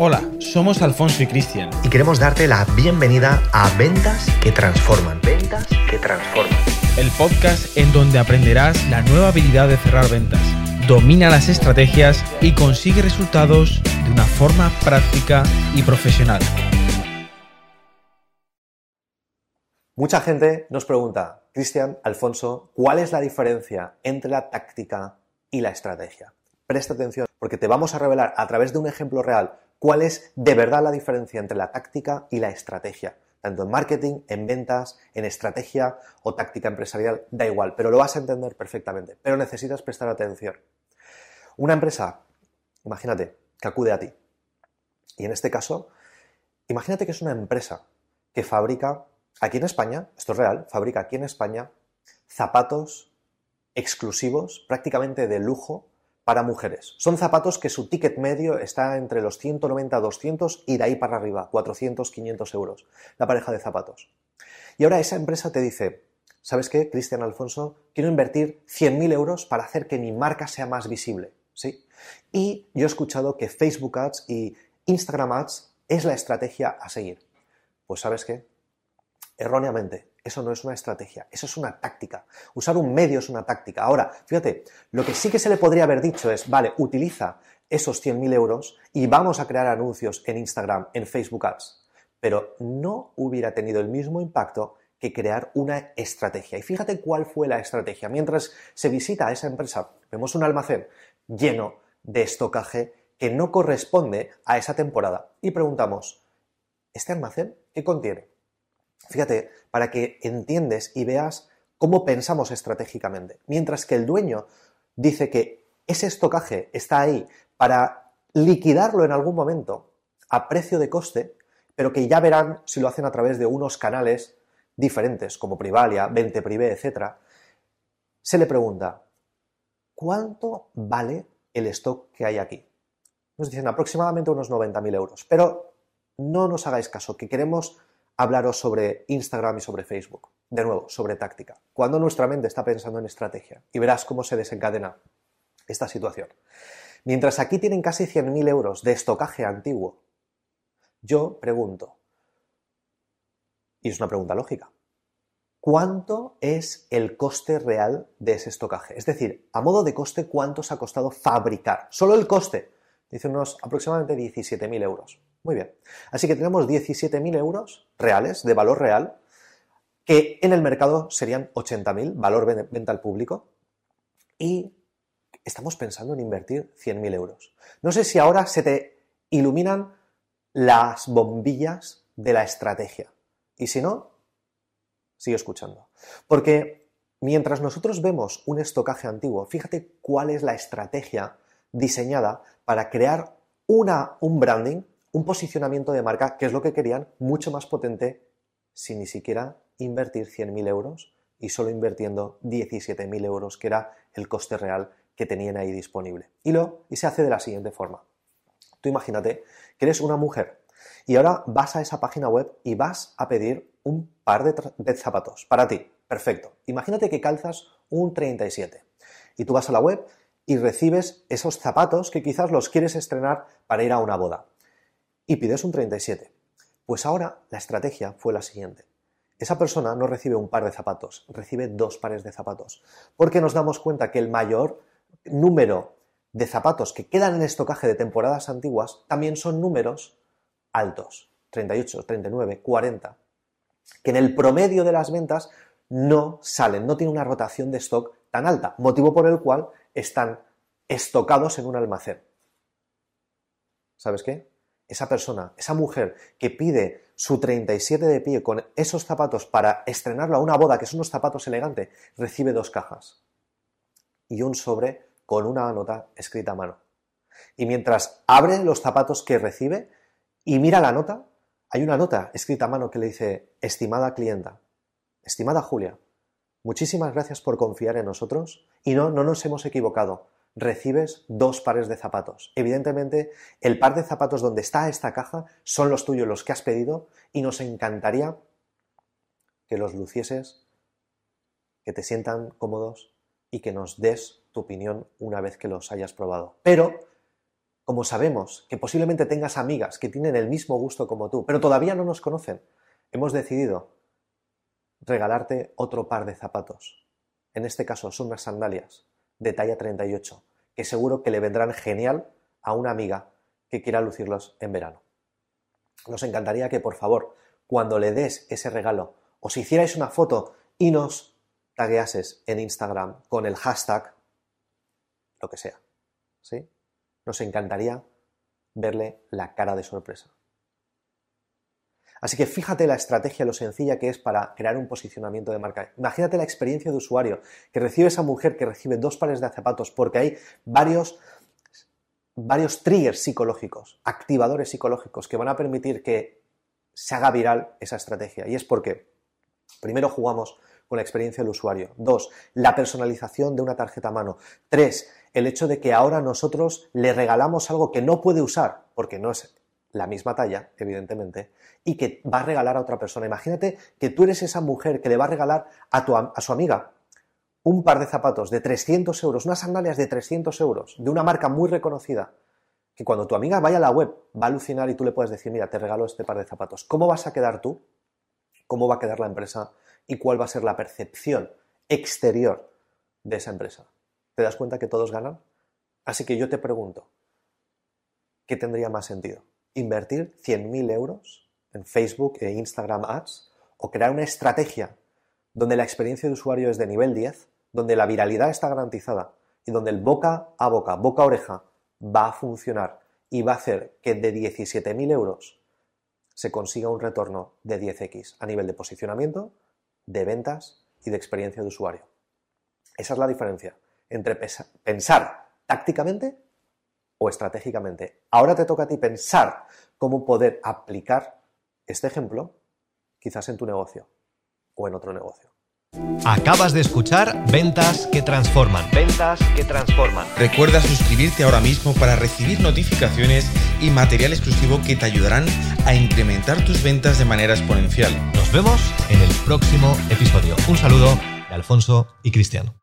Hola, somos Alfonso y Cristian. Y queremos darte la bienvenida a Ventas que Transforman. Ventas que Transforman. El podcast en donde aprenderás la nueva habilidad de cerrar ventas. Domina las estrategias y consigue resultados de una forma práctica y profesional. Mucha gente nos pregunta, Cristian, Alfonso, ¿cuál es la diferencia entre la táctica y la estrategia? Presta atención porque te vamos a revelar a través de un ejemplo real cuál es de verdad la diferencia entre la táctica y la estrategia. Tanto en marketing, en ventas, en estrategia o táctica empresarial, da igual, pero lo vas a entender perfectamente. Pero necesitas prestar atención. Una empresa, imagínate, que acude a ti. Y en este caso, imagínate que es una empresa que fabrica aquí en España, esto es real, fabrica aquí en España zapatos exclusivos, prácticamente de lujo, para mujeres. Son zapatos que su ticket medio está entre los 190 200 y de ahí para arriba, 400, 500 euros, la pareja de zapatos. Y ahora esa empresa te dice, ¿sabes qué, Cristian Alfonso? Quiero invertir 100.000 euros para hacer que mi marca sea más visible. ¿sí? Y yo he escuchado que Facebook Ads y Instagram Ads es la estrategia a seguir. Pues ¿sabes qué? Erróneamente, eso no es una estrategia, eso es una táctica. Usar un medio es una táctica. Ahora, fíjate, lo que sí que se le podría haber dicho es, vale, utiliza esos 100.000 euros y vamos a crear anuncios en Instagram, en Facebook Ads. Pero no hubiera tenido el mismo impacto que crear una estrategia. Y fíjate cuál fue la estrategia. Mientras se visita a esa empresa, vemos un almacén lleno de estocaje que no corresponde a esa temporada. Y preguntamos, ¿este almacén qué contiene? Fíjate, para que entiendes y veas cómo pensamos estratégicamente. Mientras que el dueño dice que ese estocaje está ahí para liquidarlo en algún momento a precio de coste, pero que ya verán si lo hacen a través de unos canales diferentes, como Privalia, Vente Privé, etc., se le pregunta, ¿cuánto vale el stock que hay aquí? Nos dicen aproximadamente unos 90.000 euros, pero no nos hagáis caso, que queremos hablaros sobre Instagram y sobre Facebook. De nuevo, sobre táctica. Cuando nuestra mente está pensando en estrategia y verás cómo se desencadena esta situación. Mientras aquí tienen casi 100.000 euros de estocaje antiguo, yo pregunto, y es una pregunta lógica, ¿cuánto es el coste real de ese estocaje? Es decir, a modo de coste, ¿cuánto os ha costado fabricar? Solo el coste. Dice unos aproximadamente 17.000 euros. Muy bien. Así que tenemos 17.000 euros reales, de valor real, que en el mercado serían 80.000, valor venta al público, y estamos pensando en invertir 100.000 euros. No sé si ahora se te iluminan las bombillas de la estrategia. Y si no, sigue escuchando. Porque mientras nosotros vemos un estocaje antiguo, fíjate cuál es la estrategia diseñada para crear una, un branding un posicionamiento de marca, que es lo que querían, mucho más potente sin ni siquiera invertir 100.000 euros y solo invirtiendo 17.000 euros, que era el coste real que tenían ahí disponible. Y, lo, y se hace de la siguiente forma. Tú imagínate que eres una mujer y ahora vas a esa página web y vas a pedir un par de, de zapatos para ti. Perfecto. Imagínate que calzas un 37 y tú vas a la web y recibes esos zapatos que quizás los quieres estrenar para ir a una boda y pides un 37. Pues ahora la estrategia fue la siguiente. Esa persona no recibe un par de zapatos, recibe dos pares de zapatos, porque nos damos cuenta que el mayor número de zapatos que quedan en estocaje de temporadas antiguas también son números altos, 38, 39, 40, que en el promedio de las ventas no salen, no tienen una rotación de stock tan alta, motivo por el cual están estocados en un almacén. ¿Sabes qué? Esa persona, esa mujer que pide su 37 de pie con esos zapatos para estrenarlo a una boda, que son unos zapatos elegantes, recibe dos cajas y un sobre con una nota escrita a mano. Y mientras abre los zapatos que recibe y mira la nota, hay una nota escrita a mano que le dice, estimada clienta, estimada Julia, muchísimas gracias por confiar en nosotros y no, no nos hemos equivocado recibes dos pares de zapatos. Evidentemente, el par de zapatos donde está esta caja son los tuyos, los que has pedido, y nos encantaría que los lucieses, que te sientan cómodos y que nos des tu opinión una vez que los hayas probado. Pero, como sabemos que posiblemente tengas amigas que tienen el mismo gusto como tú, pero todavía no nos conocen, hemos decidido regalarte otro par de zapatos. En este caso son unas sandalias de talla 38, que seguro que le vendrán genial a una amiga que quiera lucirlos en verano. Nos encantaría que, por favor, cuando le des ese regalo, o si hicierais una foto y nos tagueases en Instagram con el hashtag, lo que sea, ¿sí? Nos encantaría verle la cara de sorpresa. Así que fíjate la estrategia, lo sencilla que es para crear un posicionamiento de marca. Imagínate la experiencia de usuario que recibe esa mujer que recibe dos pares de zapatos porque hay varios, varios triggers psicológicos, activadores psicológicos que van a permitir que se haga viral esa estrategia. Y es porque primero jugamos con la experiencia del usuario. Dos, la personalización de una tarjeta a mano. Tres, el hecho de que ahora nosotros le regalamos algo que no puede usar, porque no es la misma talla, evidentemente, y que va a regalar a otra persona. Imagínate que tú eres esa mujer que le va a regalar a, tu, a su amiga un par de zapatos de 300 euros, unas sandalias de 300 euros, de una marca muy reconocida, que cuando tu amiga vaya a la web va a alucinar y tú le puedes decir, mira, te regalo este par de zapatos. ¿Cómo vas a quedar tú? ¿Cómo va a quedar la empresa? ¿Y cuál va a ser la percepción exterior de esa empresa? ¿Te das cuenta que todos ganan? Así que yo te pregunto, ¿qué tendría más sentido? Invertir 100.000 euros en Facebook e Instagram Ads o crear una estrategia donde la experiencia de usuario es de nivel 10, donde la viralidad está garantizada y donde el boca a boca, boca a oreja va a funcionar y va a hacer que de 17.000 euros se consiga un retorno de 10x a nivel de posicionamiento, de ventas y de experiencia de usuario. Esa es la diferencia entre pensar tácticamente o estratégicamente. Ahora te toca a ti pensar cómo poder aplicar este ejemplo quizás en tu negocio o en otro negocio. Acabas de escuchar Ventas que Transforman. Ventas que Transforman. Recuerda suscribirte ahora mismo para recibir notificaciones y material exclusivo que te ayudarán a incrementar tus ventas de manera exponencial. Nos vemos en el próximo episodio. Un saludo de Alfonso y Cristiano.